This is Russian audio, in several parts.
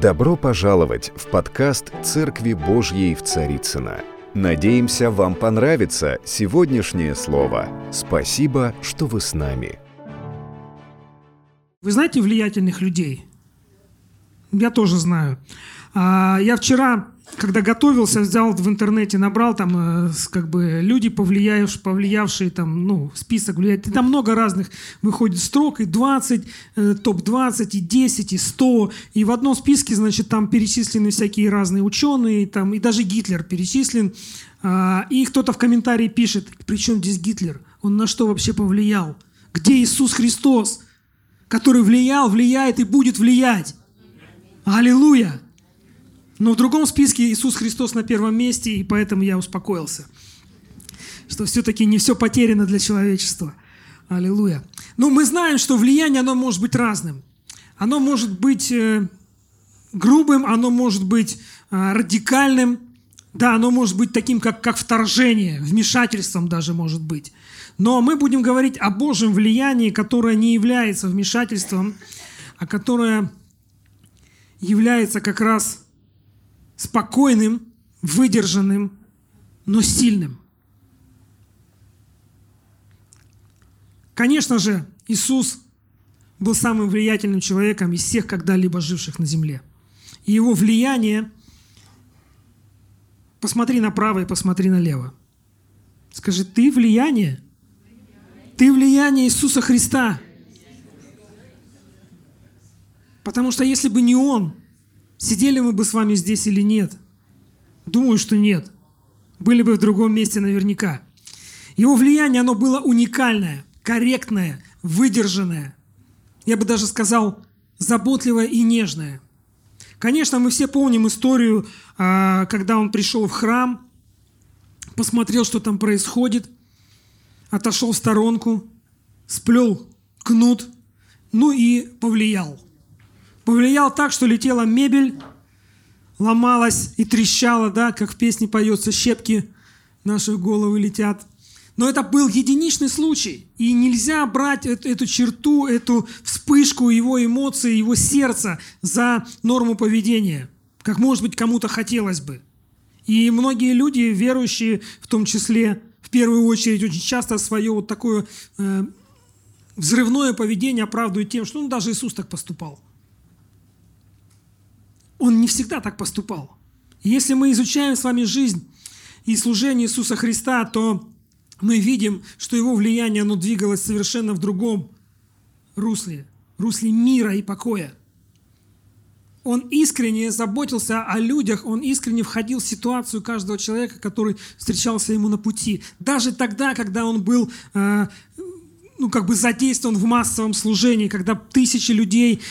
Добро пожаловать в подкаст «Церкви Божьей в Царицыно». Надеемся, вам понравится сегодняшнее слово. Спасибо, что вы с нами. Вы знаете влиятельных людей? Я тоже знаю. А, я вчера когда готовился, взял в интернете, набрал там э, как бы люди, повлиявшие, повлиявшие там, ну, список влияет. Там много разных выходит строк, и 20, э, топ-20, и 10, и 100. И в одном списке, значит, там перечислены всякие разные ученые, там, и даже Гитлер перечислен. А, и кто-то в комментарии пишет, при чем здесь Гитлер? Он на что вообще повлиял? Где Иисус Христос, который влиял, влияет и будет влиять? Аллилуйя! Но в другом списке Иисус Христос на первом месте, и поэтому я успокоился, что все-таки не все потеряно для человечества. Аллилуйя. Но мы знаем, что влияние, оно может быть разным. Оно может быть э, грубым, оно может быть э, радикальным, да, оно может быть таким, как, как вторжение, вмешательством даже может быть. Но мы будем говорить о Божьем влиянии, которое не является вмешательством, а которое является как раз спокойным, выдержанным, но сильным. Конечно же, Иисус был самым влиятельным человеком из всех когда-либо живших на земле. И его влияние, посмотри направо и посмотри налево. Скажи, ты влияние? Ты влияние Иисуса Христа. Потому что если бы не Он, Сидели мы бы с вами здесь или нет? Думаю, что нет. Были бы в другом месте наверняка. Его влияние, оно было уникальное, корректное, выдержанное. Я бы даже сказал, заботливое и нежное. Конечно, мы все помним историю, а, когда он пришел в храм, посмотрел, что там происходит, отошел в сторонку, сплел кнут, ну и повлиял – повлиял так, что летела мебель, ломалась и трещала, да, как в песне поется, щепки наши головы летят. Но это был единичный случай. И нельзя брать эту, эту черту, эту вспышку его эмоций, его сердца за норму поведения, как, может быть, кому-то хотелось бы. И многие люди, верующие в том числе, в первую очередь, очень часто свое вот такое э, взрывное поведение оправдывают тем, что ну, даже Иисус так поступал. Он не всегда так поступал. Если мы изучаем с вами жизнь и служение Иисуса Христа, то мы видим, что его влияние, оно двигалось совершенно в другом русле, русле мира и покоя. Он искренне заботился о людях, он искренне входил в ситуацию каждого человека, который встречался ему на пути. Даже тогда, когда он был э, ну, как бы задействован в массовом служении, когда тысячи людей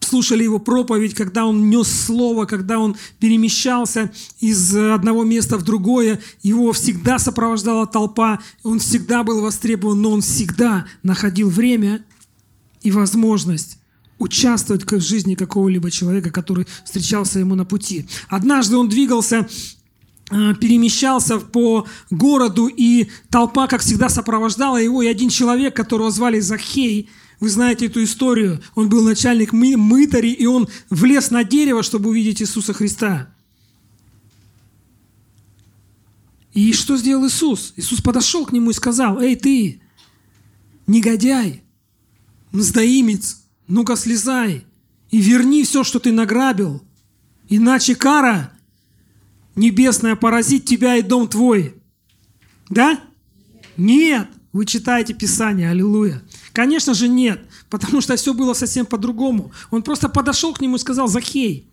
слушали его проповедь, когда он нес слово, когда он перемещался из одного места в другое, его всегда сопровождала толпа, он всегда был востребован, но он всегда находил время и возможность участвовать в жизни какого-либо человека, который встречался ему на пути. Однажды он двигался э, перемещался по городу, и толпа, как всегда, сопровождала его, и один человек, которого звали Захей, вы знаете эту историю. Он был начальник мы, мытари, и он влез на дерево, чтобы увидеть Иисуса Христа. И что сделал Иисус? Иисус подошел к нему и сказал, «Эй, ты, негодяй, мздоимец, ну-ка слезай и верни все, что ты награбил, иначе кара небесная поразит тебя и дом твой». Да? Нет. Вы читаете Писание, аллилуйя. Конечно же нет, потому что все было совсем по-другому. Он просто подошел к нему и сказал, Захей,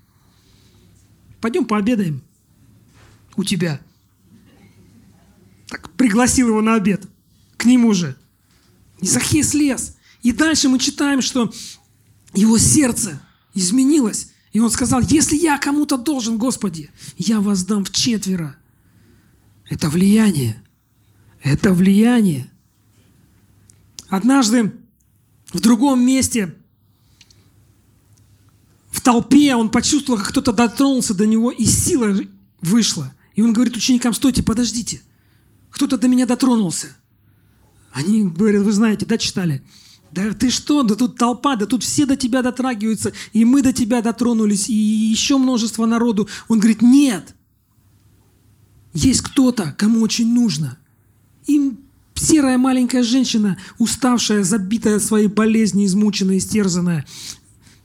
пойдем пообедаем у тебя. Так, пригласил его на обед к нему же. И Захей слез. И дальше мы читаем, что его сердце изменилось. И он сказал, если я кому-то должен, Господи, я воздам в четверо. Это влияние. Это влияние. Однажды в другом месте, в толпе, он почувствовал, как кто-то дотронулся до него, и сила вышла. И он говорит ученикам, стойте, подождите. Кто-то до меня дотронулся. Они говорят, вы знаете, да, читали? Да ты что, да тут толпа, да тут все до тебя дотрагиваются, и мы до тебя дотронулись, и еще множество народу. Он говорит, нет, есть кто-то, кому очень нужно. Им серая маленькая женщина, уставшая, забитая своей болезнью, измученная, истерзанная.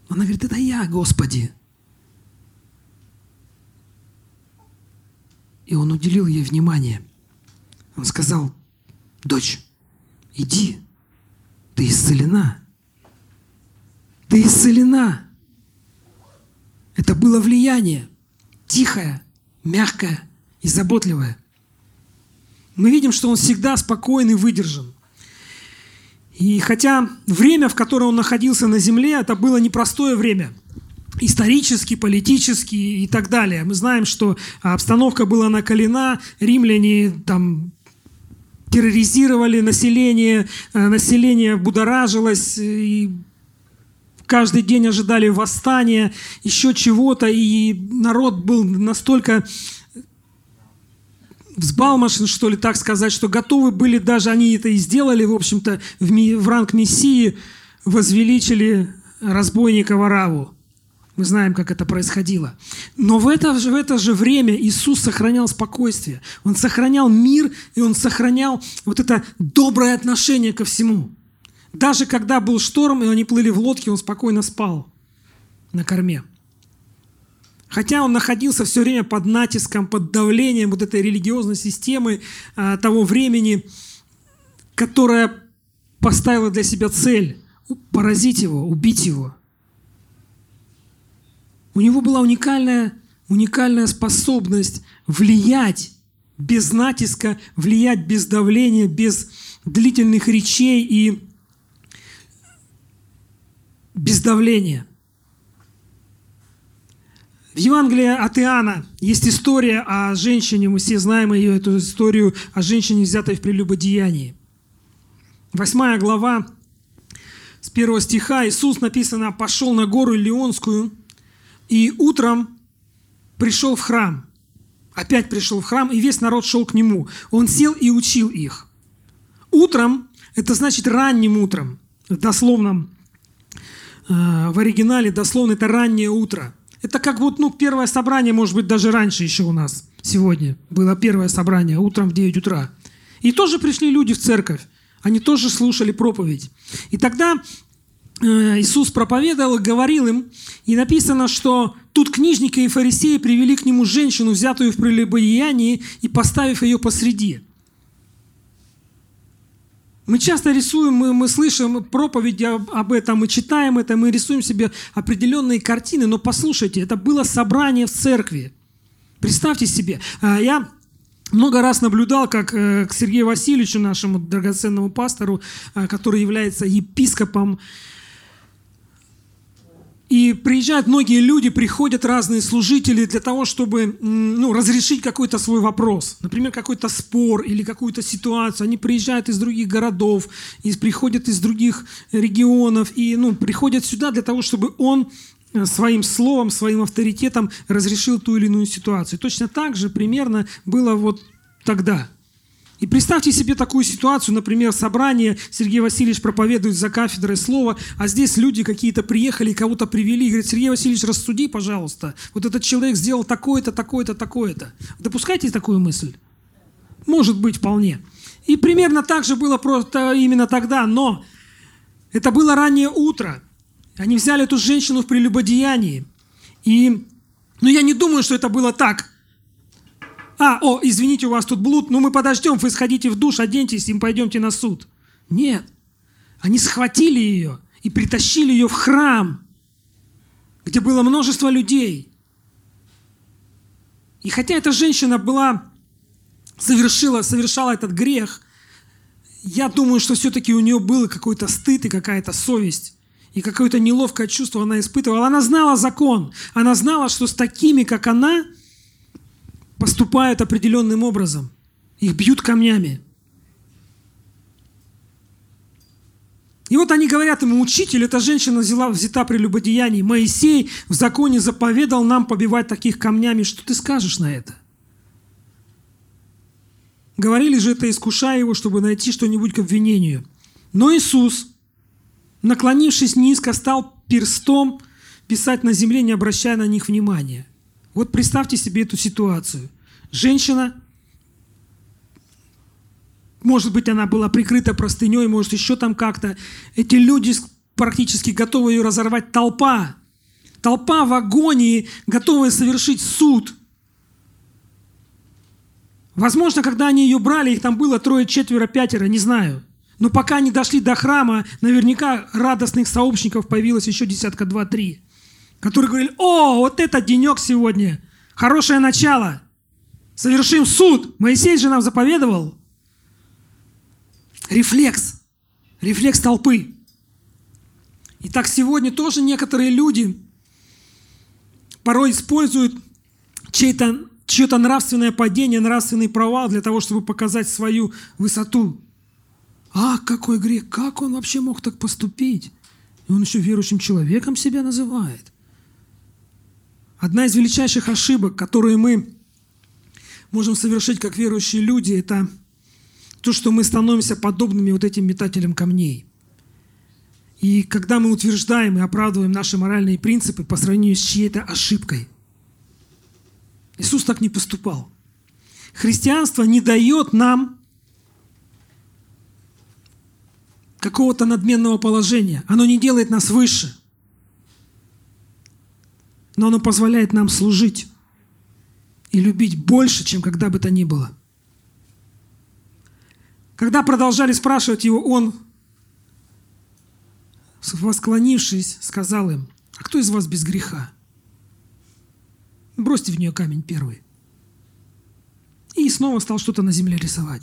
Она говорит, это я, Господи. И он уделил ей внимание. Он сказал, дочь, иди, ты исцелена. Ты исцелена. Это было влияние. Тихое, мягкое и заботливое. Мы видим, что он всегда спокойный, выдержан. И хотя время, в которое он находился на земле, это было непростое время – исторически, политически и так далее. Мы знаем, что обстановка была накалена, римляне там терроризировали население, э, население будоражилось, и каждый день ожидали восстания, еще чего-то, и народ был настолько взбалмошен, что ли, так сказать, что готовы были даже, они это и сделали, в общем-то, в, ми, в ранг Мессии возвеличили разбойника Вараву. Мы знаем, как это происходило. Но в это, в это же время Иисус сохранял спокойствие. Он сохранял мир, и Он сохранял вот это доброе отношение ко всему. Даже когда был шторм, и они плыли в лодке, Он спокойно спал на корме. Хотя он находился все время под натиском, под давлением вот этой религиозной системы а, того времени, которая поставила для себя цель поразить его, убить его – у него была уникальная, уникальная способность влиять без натиска, влиять без давления, без длительных речей и без давления. В Евангелии от Иоанна есть история о женщине, мы все знаем ее, эту историю о женщине, взятой в прелюбодеянии. Восьмая глава, с первого стиха, Иисус, написано, пошел на гору Леонскую – и утром пришел в храм. Опять пришел в храм, и весь народ шел к нему. Он сел и учил их. Утром, это значит ранним утром, в дословном, э, в оригинале дословно это раннее утро. Это как вот ну, первое собрание, может быть, даже раньше еще у нас сегодня было первое собрание, утром в 9 утра. И тоже пришли люди в церковь. Они тоже слушали проповедь. И тогда Э, Иисус проповедовал и говорил им, и написано, что тут книжники и фарисеи привели к нему женщину, взятую в прелюбодеянии, и поставив ее посреди. Мы часто рисуем, мы, мы слышим проповеди об, об этом, мы читаем это, мы рисуем себе определенные картины, но послушайте, это было собрание в церкви. Представьте себе, э, я много раз наблюдал, как э, к Сергею Васильевичу, нашему драгоценному пастору, который является епископом и приезжают многие люди, приходят разные служители для того, чтобы ну, разрешить какой-то свой вопрос. Например, какой-то спор или какую-то ситуацию. Они приезжают из других городов, и приходят из других регионов и ну, приходят сюда для того, чтобы он э, своим словом, своим авторитетом разрешил ту или иную ситуацию. Точно так же примерно было вот тогда – и представьте себе такую ситуацию, например, собрание, Сергей Васильевич проповедует за кафедрой слова, а здесь люди какие-то приехали, кого-то привели, и говорят, Сергей Васильевич, рассуди, пожалуйста, вот этот человек сделал такое-то, такое-то, такое-то. Допускайте такую мысль? Может быть, вполне. И примерно так же было просто именно тогда, но это было раннее утро. Они взяли эту женщину в прелюбодеянии. И, но я не думаю, что это было так – а, о, извините, у вас тут блуд, ну мы подождем, вы сходите в душ, оденьтесь и пойдемте на суд. Нет. Они схватили ее и притащили ее в храм, где было множество людей. И хотя эта женщина была, совершила, совершала этот грех, я думаю, что все-таки у нее был какой-то стыд и какая-то совесть. И какое-то неловкое чувство она испытывала. Она знала закон. Она знала, что с такими, как она, поступают определенным образом. Их бьют камнями. И вот они говорят ему, учитель, эта женщина взяла, взята при любодеянии. Моисей в законе заповедал нам побивать таких камнями. Что ты скажешь на это? Говорили же это, искушая его, чтобы найти что-нибудь к обвинению. Но Иисус, наклонившись низко, стал перстом писать на земле, не обращая на них внимания. Вот представьте себе эту ситуацию. Женщина, может быть, она была прикрыта простыней, может, еще там как-то. Эти люди практически готовы ее разорвать. Толпа, толпа в агонии, готовая совершить суд. Возможно, когда они ее брали, их там было трое, четверо, пятеро, не знаю. Но пока они дошли до храма, наверняка радостных сообщников появилось еще десятка два-три, которые говорили, о, вот это денек сегодня, хорошее начало, совершим суд. Моисей же нам заповедовал. Рефлекс, рефлекс толпы. Итак, сегодня тоже некоторые люди порой используют чей-то чье-то нравственное падение, нравственный провал для того, чтобы показать свою высоту. А, какой грех, как он вообще мог так поступить? И он еще верующим человеком себя называет. Одна из величайших ошибок, которые мы можем совершить как верующие люди, это то, что мы становимся подобными вот этим метателям камней. И когда мы утверждаем и оправдываем наши моральные принципы по сравнению с чьей-то ошибкой. Иисус так не поступал. Христианство не дает нам какого-то надменного положения. Оно не делает нас выше. Но оно позволяет нам служить и любить больше, чем когда бы то ни было. Когда продолжали спрашивать его, он, восклонившись, сказал им, а кто из вас без греха? Бросьте в нее камень первый. И снова стал что-то на земле рисовать.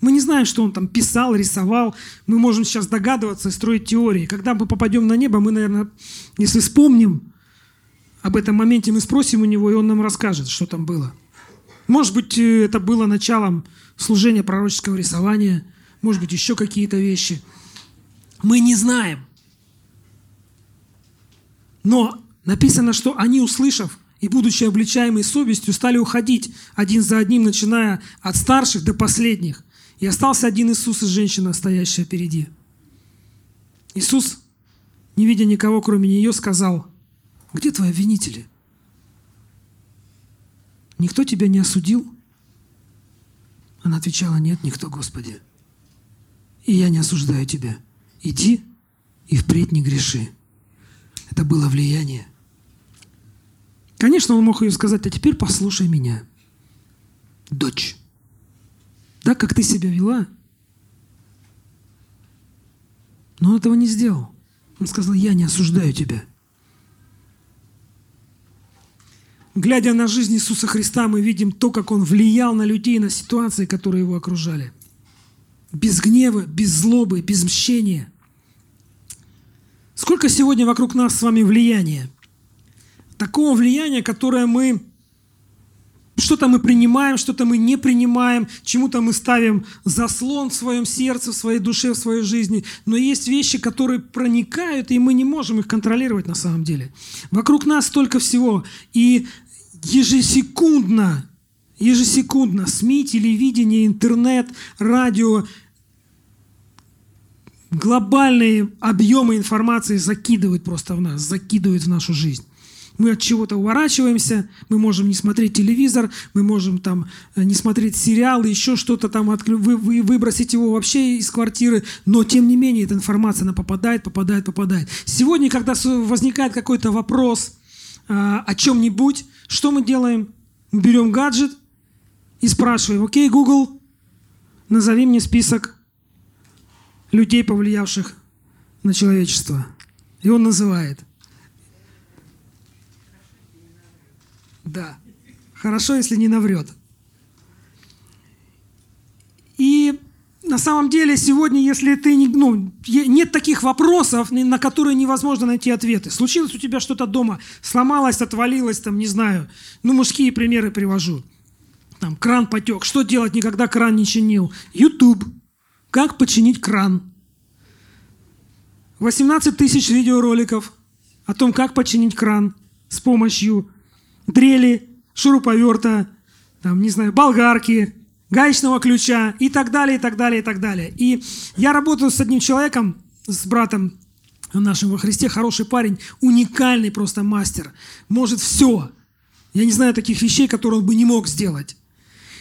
Мы не знаем, что он там писал, рисовал. Мы можем сейчас догадываться и строить теории. Когда мы попадем на небо, мы, наверное, если вспомним об этом моменте, мы спросим у него, и он нам расскажет, что там было. Может быть, э, это было началом служения пророческого рисования, может быть, еще какие-то вещи. Мы не знаем. Но написано, что они, услышав и, будучи обличаемой совестью, стали уходить один за одним, начиная от старших до последних. И остался один Иисус и женщина, стоящая впереди. Иисус, не видя никого, кроме нее, сказал, «Где твои обвинители? Никто тебя не осудил?» Она отвечала, «Нет, никто, Господи. И я не осуждаю тебя. Иди и впредь не греши». Это было влияние. Конечно, он мог ее сказать, а теперь послушай меня, дочь так, как ты себя вела. Но он этого не сделал. Он сказал, я не осуждаю тебя. Глядя на жизнь Иисуса Христа, мы видим то, как Он влиял на людей, на ситуации, которые Его окружали. Без гнева, без злобы, без мщения. Сколько сегодня вокруг нас с вами влияния? Такого влияния, которое мы что-то мы принимаем, что-то мы не принимаем, чему-то мы ставим заслон в своем сердце, в своей душе, в своей жизни. Но есть вещи, которые проникают, и мы не можем их контролировать на самом деле. Вокруг нас столько всего. И ежесекундно, ежесекундно СМИ, телевидение, интернет, радио, глобальные объемы информации закидывают просто в нас, закидывают в нашу жизнь мы от чего-то уворачиваемся, мы можем не смотреть телевизор, мы можем там э, не смотреть сериалы, еще что-то там, отклю... вы, вы, выбросить его вообще из квартиры, но тем не менее эта информация, она попадает, попадает, попадает. Сегодня, когда возникает какой-то вопрос а, о чем-нибудь, что мы делаем? Мы берем гаджет и спрашиваем, окей, Google, назови мне список людей, повлиявших на человечество. И он называет – Да. Хорошо, если не наврет. И на самом деле сегодня, если ты не, ну, нет таких вопросов, на которые невозможно найти ответы. Случилось у тебя что-то дома, сломалось, отвалилось, там, не знаю. Ну, мужские примеры привожу. Там, кран потек. Что делать, никогда кран не чинил? YouTube. Как починить кран? 18 тысяч видеороликов о том, как починить кран с помощью дрели, шуруповерта, там, не знаю, болгарки, гаечного ключа и так далее, и так далее, и так далее. И я работаю с одним человеком, с братом, нашем во Христе, хороший парень, уникальный просто мастер, может все. Я не знаю таких вещей, которые он бы не мог сделать.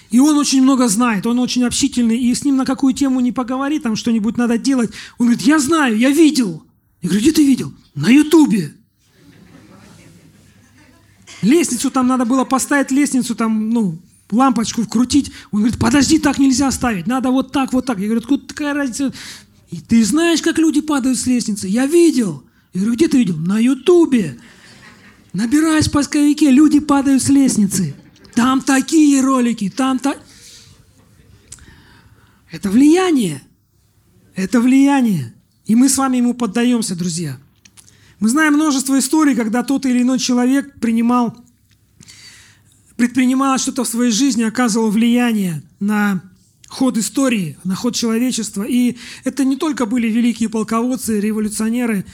И он очень много знает, он очень общительный, и с ним на какую тему не поговори, там что-нибудь надо делать. Он говорит, я знаю, я видел. Я говорю, где ты видел? На Ютубе. Лестницу там надо было поставить, лестницу там, ну, лампочку вкрутить. Он говорит, подожди, так нельзя ставить, надо вот так, вот так. Я говорю, откуда такая разница? И ты знаешь, как люди падают с лестницы? Я видел. Я говорю, где ты видел? На Ютубе. Набираешь в поисковике, люди падают с лестницы. Там такие ролики, там так... Это влияние. Это влияние. И мы с вами ему поддаемся, друзья. Мы знаем множество историй, когда тот или иной человек принимал, предпринимал что-то в своей жизни, оказывал влияние на ход истории, на ход человечества. И это не только были великие полководцы, революционеры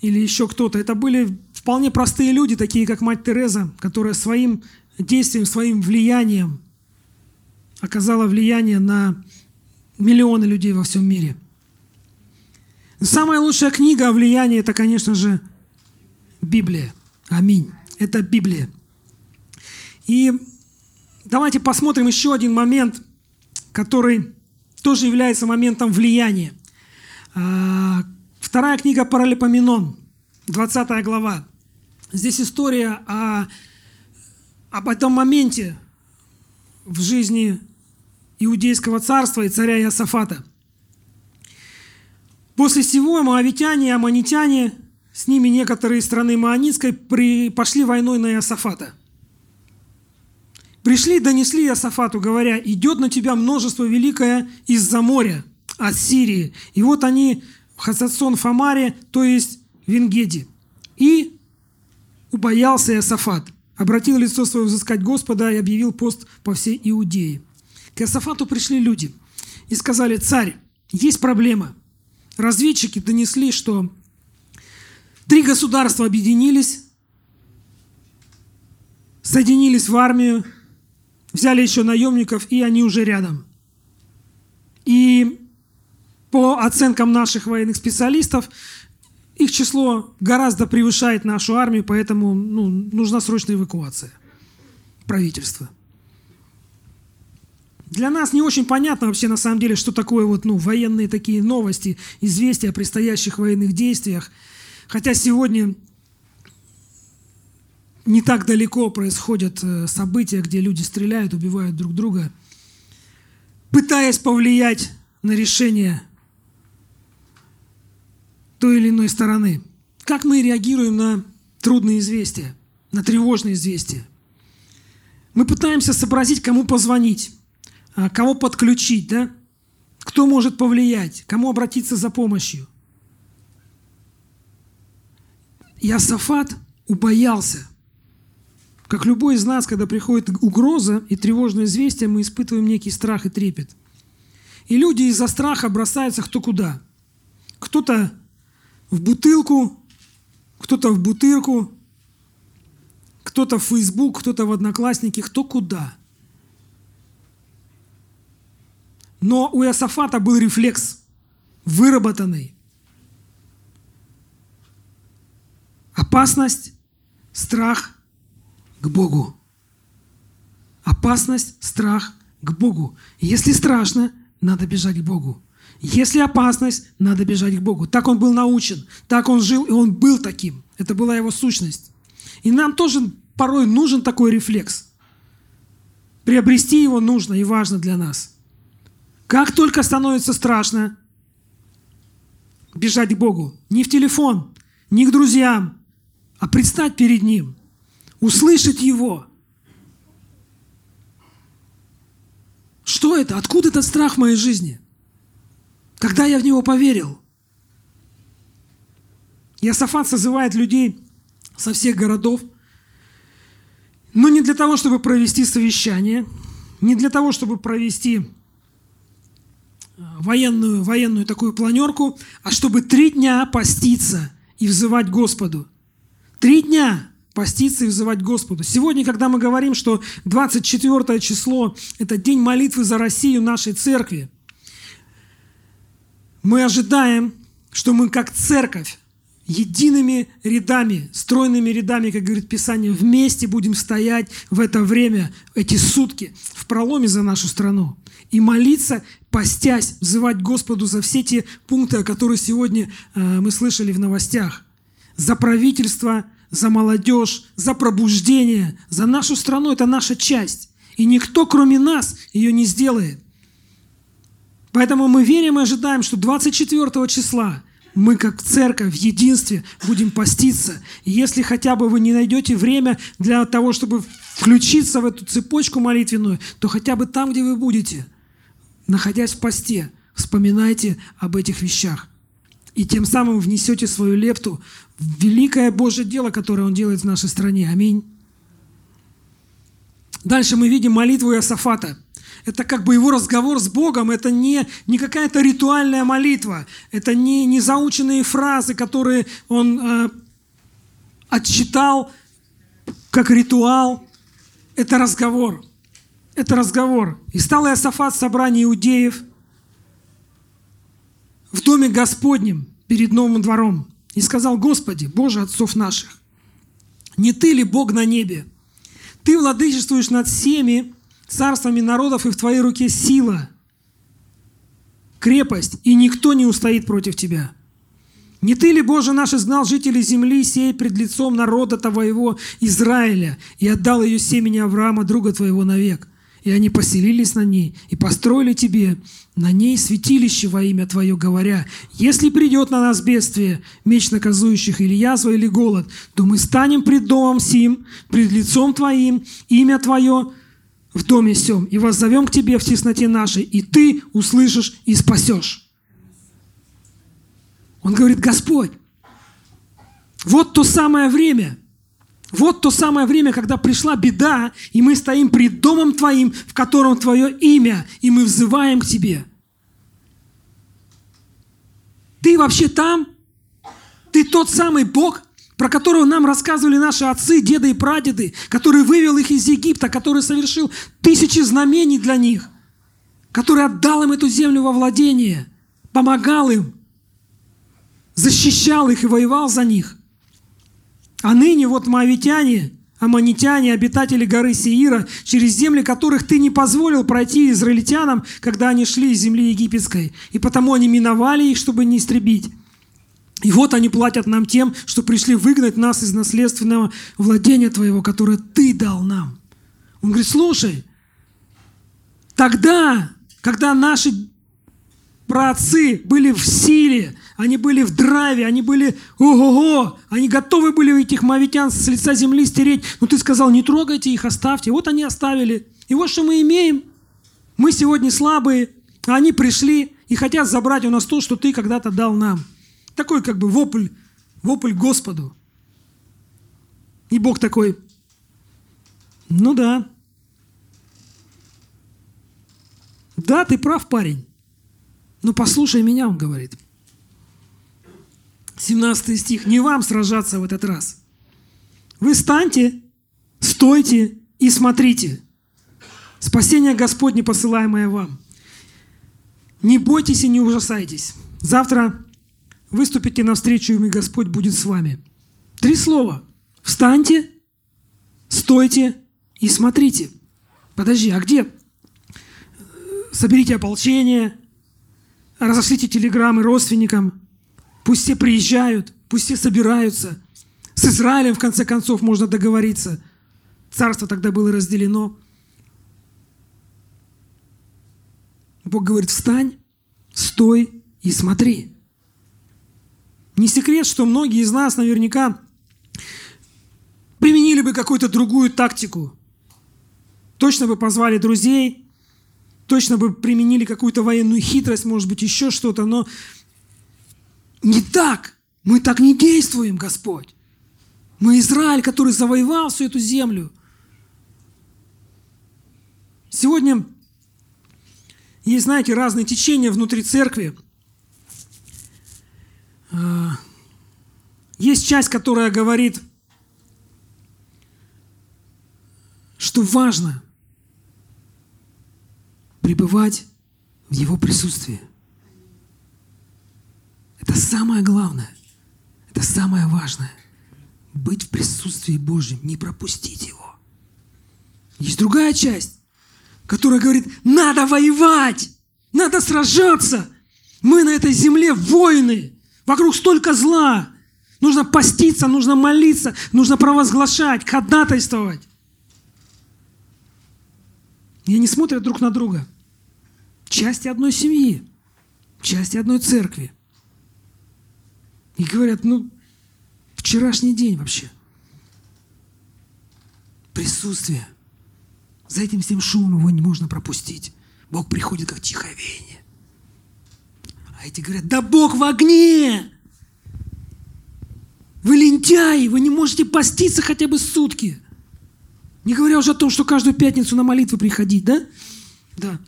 или еще кто-то. Это были вполне простые люди, такие как мать Тереза, которая своим действием, своим влиянием оказала влияние на миллионы людей во всем мире. Самая лучшая книга о влиянии – это, конечно же, Библия. Аминь. Это Библия. И давайте посмотрим еще один момент, который тоже является моментом влияния. А, вторая книга Паралипоменон, 20 глава. Здесь история о об этом моменте в жизни Иудейского царства и царя Иосафата. После всего моавитяне и аммонитяне, с ними некоторые страны Маанитской, при, пошли войной на Иосафата. Пришли, донесли Иосафату, говоря, идет на тебя множество великое из-за моря, от Сирии. И вот они в Хасадсон Фамаре, то есть в Венгеде. И убоялся Иосафат – обратил лицо свое взыскать Господа и объявил пост по всей Иудее. К Иосафату пришли люди и сказали, царь, есть проблема. Разведчики донесли, что три государства объединились, соединились в армию, взяли еще наемников, и они уже рядом. И по оценкам наших военных специалистов, их число гораздо превышает нашу армию, поэтому ну, нужна срочная эвакуация правительства. Для нас не очень понятно вообще на самом деле, что такое вот, ну, военные такие новости, известия о предстоящих военных действиях. Хотя сегодня не так далеко происходят э, события, где люди стреляют, убивают друг друга, пытаясь повлиять на решение той или иной стороны. Как мы реагируем на трудные известия, на тревожные известия? Мы пытаемся сообразить, кому позвонить, а, кого подключить, да? кто может повлиять, кому обратиться за помощью. Иосафат убоялся. Как любой из нас, когда приходит угроза и тревожное известие, мы испытываем некий страх и трепет. И люди из-за страха бросаются кто куда. Кто-то в бутылку, кто-то в бутырку, кто-то в Facebook, кто-то в Одноклассники, кто куда. Но у Иосафата был рефлекс, выработанный. Опасность, страх к Богу. Опасность, страх к Богу. Если страшно, надо бежать к Богу. Если опасность, надо бежать к Богу. Так он был научен, так он жил, и он был таким. Это была его сущность. И нам тоже порой нужен такой рефлекс. Приобрести его нужно и важно для нас. Как только становится страшно, бежать к Богу. Не в телефон, не к друзьям, а предстать перед Ним, услышать Его. Что это? Откуда этот страх в моей жизни? Когда я в него поверил? Иосафат созывает людей со всех городов, но не для того, чтобы провести совещание, не для того, чтобы провести э, военную, военную такую планерку, а чтобы три дня поститься и взывать Господу. Три дня поститься и взывать Господу. Сегодня, когда мы говорим, что 24 число – это день молитвы за Россию нашей церкви – мы ожидаем, что мы как церковь едиными рядами, стройными рядами, как говорит Писание, вместе будем стоять в это время, эти сутки, в проломе за нашу страну. И молиться, постясь, взывать Господу за все те пункты, о которых сегодня э, мы слышали в новостях. За правительство, за молодежь, за пробуждение, за нашу страну. Это наша часть. И никто, кроме нас, ее не сделает. Поэтому мы верим и ожидаем, что 24 числа мы как церковь в единстве будем поститься. И если хотя бы вы не найдете время для того, чтобы включиться в эту цепочку молитвенную, то хотя бы там, где вы будете, находясь в посте, вспоминайте об этих вещах. И тем самым внесете свою лепту великое Божье дело, которое Он делает в нашей стране. Аминь. Дальше мы видим молитву Иосафата – это как бы его разговор с Богом, это не, не какая-то ритуальная молитва, это не, не заученные фразы, которые он э, отчитал как ритуал. Это разговор. Это разговор. И стал Иосафат в собрании иудеев в доме Господнем перед новым двором и сказал, Господи, Боже отцов наших, не Ты ли Бог на небе? Ты владычествуешь над всеми, царствами народов, и в твоей руке сила, крепость, и никто не устоит против тебя. Не ты ли, Боже наш, изгнал жителей земли, сей пред лицом народа твоего Израиля, и отдал ее семени Авраама, друга твоего, навек? И они поселились на ней, и построили тебе на ней святилище во имя Твое, говоря, если придет на нас бедствие, меч наказующих, или язва, или голод, то мы станем пред домом сим, пред лицом Твоим, имя Твое в доме сем, и воззовем к тебе в тесноте нашей, и ты услышишь и спасешь. Он говорит, Господь, вот то самое время, вот то самое время, когда пришла беда, и мы стоим пред домом Твоим, в котором Твое имя, и мы взываем к Тебе. Ты вообще там? Ты тот самый Бог, про которого нам рассказывали наши отцы, деды и прадеды, который вывел их из Египта, который совершил тысячи знамений для них, который отдал им эту землю во владение, помогал им, защищал их и воевал за них. А ныне вот моавитяне, аманитяне, обитатели горы Сеира, через земли которых ты не позволил пройти израильтянам, когда они шли из земли египетской, и потому они миновали их, чтобы не истребить. И вот они платят нам тем, что пришли выгнать нас из наследственного владения Твоего, которое Ты дал нам. Он говорит, слушай, тогда, когда наши праотцы были в силе, они были в драйве, они были ого-го, они готовы были этих мавитян с лица земли стереть, но ты сказал, не трогайте их, оставьте. Вот они оставили. И вот что мы имеем. Мы сегодня слабые, а они пришли и хотят забрать у нас то, что ты когда-то дал нам. Такой как бы вопль, вопль Господу. И Бог такой, ну да. Да, ты прав, парень. Но послушай меня, он говорит. 17 стих. Не вам сражаться в этот раз. Вы станьте, стойте и смотрите. Спасение Господне, посылаемое вам. Не бойтесь и не ужасайтесь. Завтра выступите навстречу им, и Господь будет с вами. Три слова. Встаньте, стойте и смотрите. Подожди, а где? Соберите ополчение, разошлите телеграммы родственникам, пусть все приезжают, пусть все собираются. С Израилем, в конце концов, можно договориться. Царство тогда было разделено. Бог говорит, встань, стой и смотри. Не секрет, что многие из нас наверняка применили бы какую-то другую тактику. Точно бы позвали друзей, точно бы применили какую-то военную хитрость, может быть, еще что-то, но не так. Мы так не действуем, Господь. Мы Израиль, который завоевал всю эту землю. Сегодня есть, знаете, разные течения внутри церкви – а, есть часть, которая говорит, что важно пребывать в Его присутствии. Это самое главное. Это самое важное. Быть в присутствии Божьем, не пропустить его. Есть другая часть, которая говорит, надо воевать, надо сражаться. Мы на этой земле воины. Вокруг столько зла. Нужно поститься, нужно молиться, нужно провозглашать, ходатайствовать. И они смотрят друг на друга. Части одной семьи, части одной церкви. И говорят, ну, вчерашний день вообще. Присутствие. За этим всем шумом его не можно пропустить. Бог приходит как тихое веяние. А эти говорят, да Бог в огне! Вы лентяи, вы не можете поститься хотя бы сутки. Не говоря уже о том, что каждую пятницу на молитвы приходить, да? Да.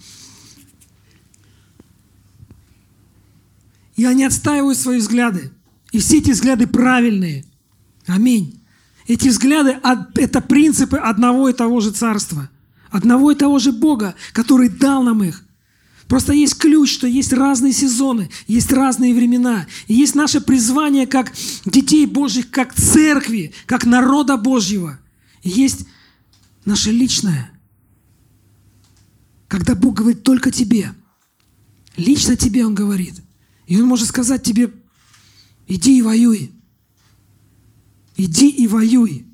И они отстаивают свои взгляды. И все эти взгляды правильные. Аминь. Эти взгляды – это принципы одного и того же царства. Одного и того же Бога, который дал нам их. Просто есть ключ, что есть разные сезоны, есть разные времена. И есть наше призвание как детей Божьих, как церкви, как народа Божьего. И есть наше личное. Когда Бог говорит только тебе, лично тебе Он говорит. И Он может сказать тебе, иди и воюй. Иди и воюй.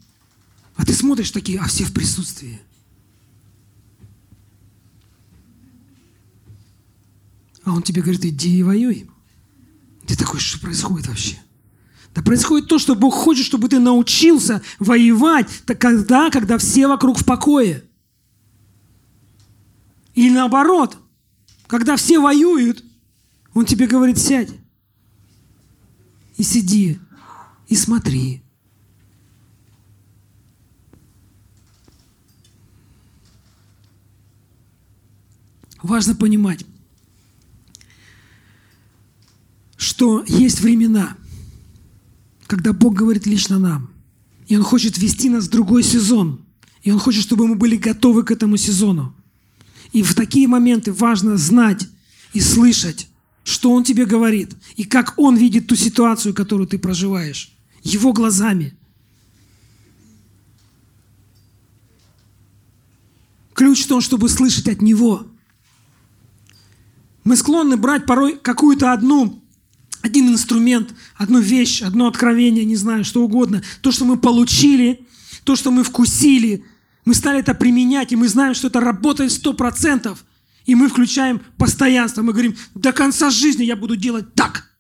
А ты смотришь такие, а все в присутствии. А он тебе говорит, иди и воюй. Ты такой, что происходит вообще? Да происходит то, что Бог хочет, чтобы ты научился воевать тогда, когда все вокруг в покое. И наоборот, когда все воюют, Он тебе говорит, сядь и сиди, и смотри. Важно понимать, что есть времена, когда Бог говорит лично нам, и Он хочет вести нас в другой сезон, и Он хочет, чтобы мы были готовы к этому сезону. И в такие моменты важно знать и слышать, что Он тебе говорит, и как Он видит ту ситуацию, которую ты проживаешь, Его глазами. Ключ в том, чтобы слышать от Него. Мы склонны брать порой какую-то одну один инструмент, одну вещь, одно откровение, не знаю, что угодно. То, что мы получили, то, что мы вкусили, мы стали это применять, и мы знаем, что это работает сто процентов. И мы включаем постоянство. Мы говорим, до конца жизни я буду делать так.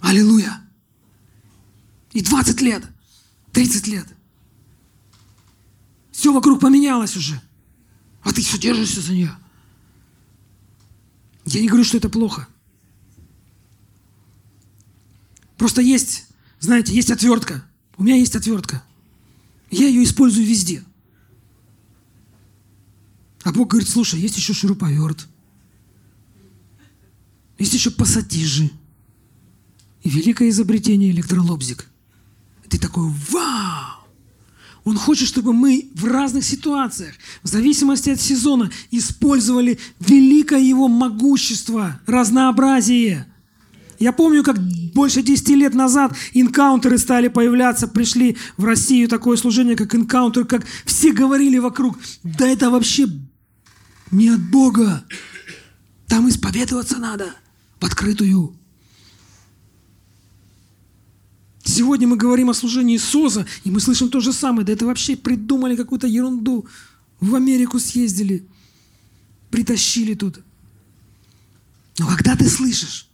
Аллилуйя. И 20 лет, 30 лет. Все вокруг поменялось уже. А ты все держишься за нее. Я не говорю, что это плохо. Просто есть, знаете, есть отвертка. У меня есть отвертка. Я ее использую везде. А Бог говорит, слушай, есть еще шуруповерт. Есть еще пассатижи. И великое изобретение электролобзик. ты такой, вау! Он хочет, чтобы мы в разных ситуациях, в зависимости от сезона, использовали великое его могущество, разнообразие – я помню, как больше 10 лет назад инкаунтеры стали появляться, пришли в Россию такое служение, как инкаунтер, как все говорили вокруг, да это вообще не от Бога. Там исповедоваться надо в открытую. Сегодня мы говорим о служении СОЗа, и мы слышим то же самое. Да это вообще придумали какую-то ерунду. В Америку съездили, притащили тут. Но когда ты слышишь,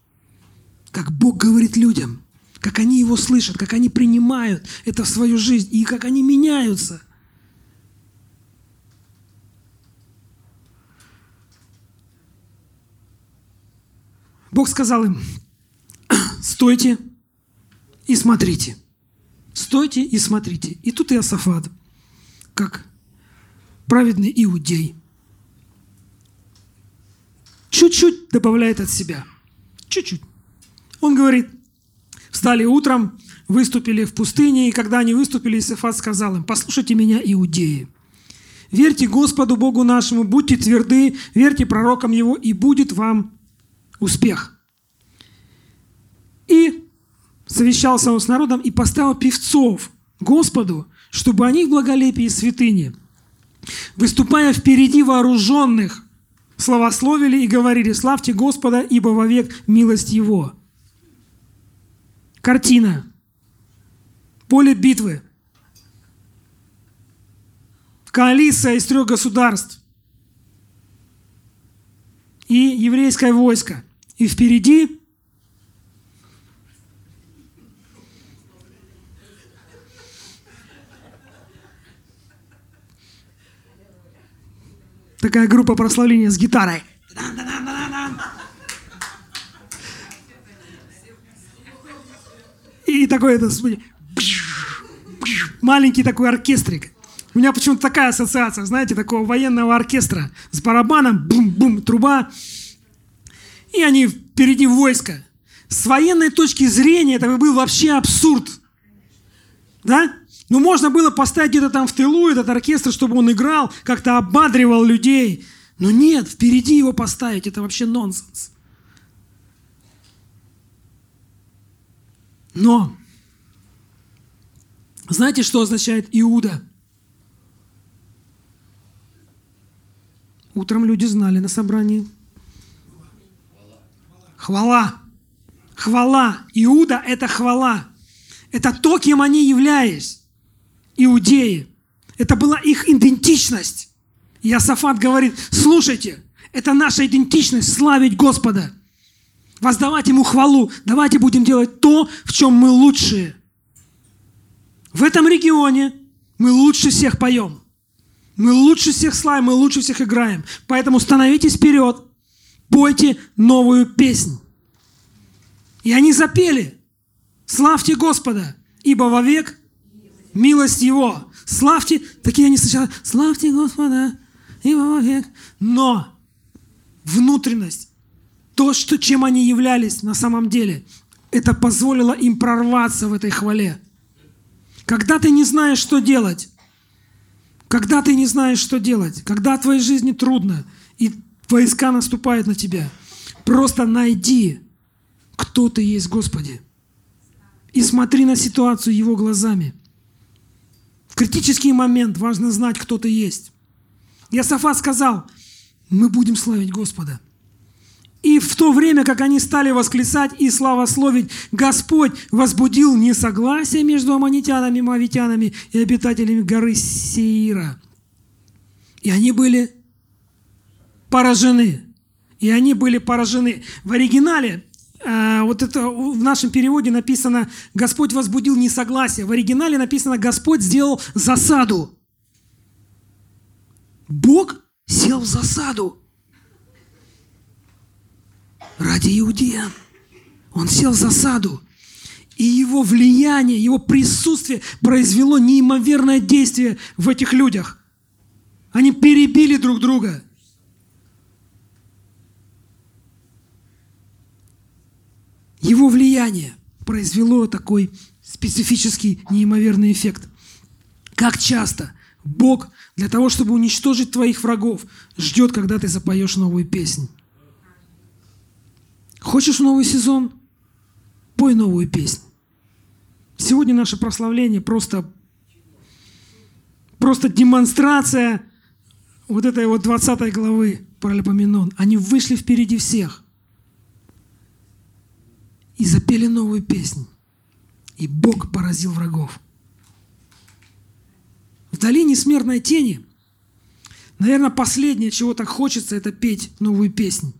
как Бог говорит людям, как они его слышат, как они принимают это в свою жизнь и как они меняются. Бог сказал им, стойте и смотрите. Стойте и смотрите. И тут Иосафат, как праведный иудей, чуть-чуть добавляет от себя. Чуть-чуть. Он говорит, встали утром, выступили в пустыне, и когда они выступили, Исафат сказал им, послушайте меня, иудеи. Верьте Господу Богу нашему, будьте тверды, верьте пророкам Его, и будет вам успех. И совещался он с народом и поставил певцов Господу, чтобы они в благолепии святыни, выступая впереди вооруженных, славословили и говорили, славьте Господа, ибо вовек милость Его. Картина. Поле битвы. Коалиция из трех государств. И еврейское войско. И впереди такая группа прославления с гитарой. И такой это, маленький такой оркестрик. У меня почему-то такая ассоциация, знаете, такого военного оркестра с барабаном, бум-бум, труба. И они впереди войска. С военной точки зрения это был вообще абсурд. Да? Ну, можно было поставить где-то там в тылу этот оркестр, чтобы он играл, как-то обмадривал людей. Но нет, впереди его поставить, это вообще нонсенс. Но, знаете, что означает Иуда? Утром люди знали на собрании. Хвала. Хвала. Иуда – это хвала. Это то, кем они являлись иудеи. Это была их идентичность. И Асафат говорит, слушайте, это наша идентичность, славить Господа, воздавать Ему хвалу. Давайте будем делать то, в чем мы лучшие. В этом регионе мы лучше всех поем. Мы лучше всех славим, мы лучше всех играем. Поэтому становитесь вперед, пойте новую песнь. И они запели. Славьте Господа, ибо вовек милость Его. Славьте, такие они сначала, славьте Господа, и век. Но внутренность, то, что, чем они являлись на самом деле, это позволило им прорваться в этой хвале. Когда ты не знаешь, что делать, когда ты не знаешь, что делать, когда в твоей жизни трудно, и войска наступают на тебя, просто найди, кто ты есть, Господи. И смотри на ситуацию Его глазами – критический момент важно знать, кто ты есть. Иосафат сказал, мы будем славить Господа. И в то время, как они стали восклицать и славословить, Господь возбудил несогласие между аммонитянами, мавитянами и обитателями горы Сеира. И они были поражены. И они были поражены. В оригинале Э, вот это в нашем переводе написано «Господь возбудил несогласие». В оригинале написано «Господь сделал засаду». Бог сел в засаду ради иудеян. Он сел в засаду. И его влияние, его присутствие произвело неимоверное действие в этих людях. Они перебили друг друга – Его влияние произвело такой специфический неимоверный эффект. Как часто Бог для того, чтобы уничтожить твоих врагов, ждет, когда ты запоешь новую песнь. Хочешь новый сезон? Пой новую песнь. Сегодня наше прославление просто, просто демонстрация вот этой вот 20 главы Паралипоменон. Они вышли впереди всех – и запели новую песню. И Бог поразил врагов. В долине смертной тени, наверное, последнее, чего так хочется, это петь новую песню.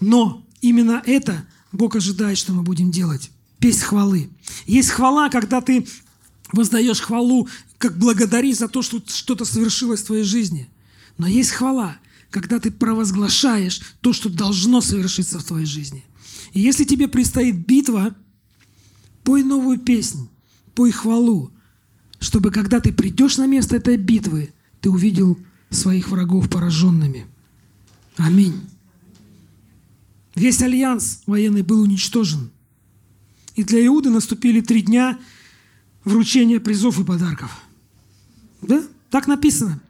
Но именно это Бог ожидает, что мы будем делать. Песнь хвалы. Есть хвала, когда ты воздаешь хвалу, как благодари за то, что что-то совершилось в твоей жизни. Но есть хвала, когда ты провозглашаешь то, что должно совершиться в твоей жизни. И если тебе предстоит битва, пой новую песнь, пой хвалу, чтобы когда ты придешь на место этой битвы, ты увидел своих врагов пораженными. Аминь. Весь альянс военный был уничтожен. И для Иуды наступили три дня вручения призов и подарков. Да? Так написано.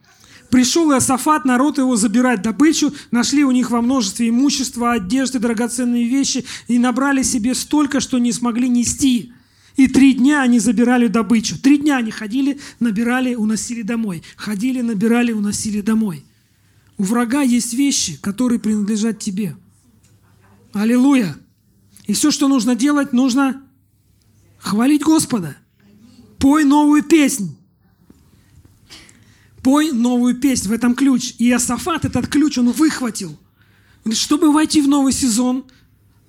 Пришел Иосафат, народ его забирать добычу, нашли у них во множестве имущества, одежды, драгоценные вещи и набрали себе столько, что не смогли нести. И три дня они забирали добычу. Три дня они ходили, набирали, уносили домой. Ходили, набирали, уносили домой. У врага есть вещи, которые принадлежат тебе. Аллилуйя. И все, что нужно делать, нужно хвалить Господа. Пой новую песнь. Пой новую песнь. В этом ключ. И Асафат этот ключ он выхватил. Чтобы войти в новый сезон,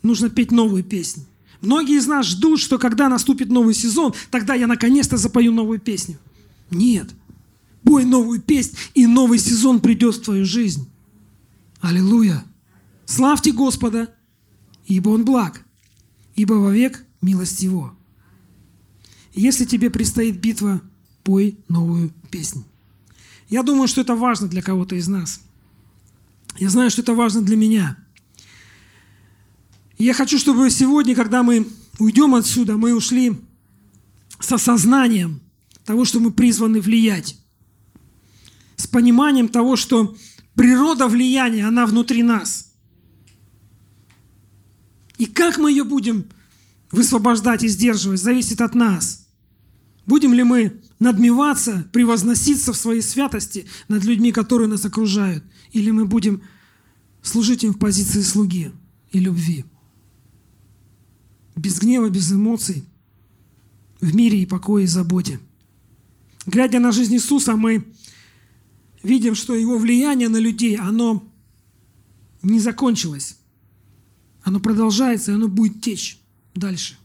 нужно петь новую песнь. Многие из нас ждут, что когда наступит новый сезон, тогда я наконец-то запою новую песню. Нет. Бой новую песнь, и новый сезон придет в твою жизнь. Аллилуйя. Славьте Господа, ибо Он благ, ибо вовек милость Его. Если тебе предстоит битва, пой новую песнь. Я думаю, что это важно для кого-то из нас. Я знаю, что это важно для меня – я хочу, чтобы сегодня, когда мы уйдем отсюда, мы ушли с осознанием того, что мы призваны влиять. С пониманием того, что природа влияния, она внутри нас. И как мы ее будем высвобождать и сдерживать, зависит от нас. Будем ли мы надмеваться, превозноситься в своей святости над людьми, которые нас окружают, или мы будем служить им в позиции слуги и любви без гнева, без эмоций, в мире и покое и заботе. Глядя на жизнь Иисуса, мы видим, что его влияние на людей, оно не закончилось. Оно продолжается, и оно будет течь дальше.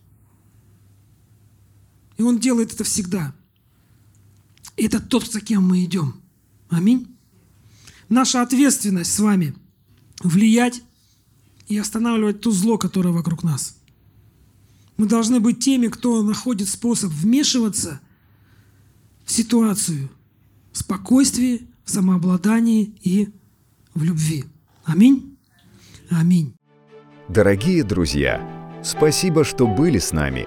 И он делает это всегда. И это тот, за кем мы идем. Аминь. Наша ответственность с вами влиять и останавливать то зло, которое вокруг нас – мы должны быть теми, кто находит способ вмешиваться в ситуацию в спокойствии, в самообладании и в любви. Аминь. Аминь. Дорогие друзья, спасибо, что были с нами.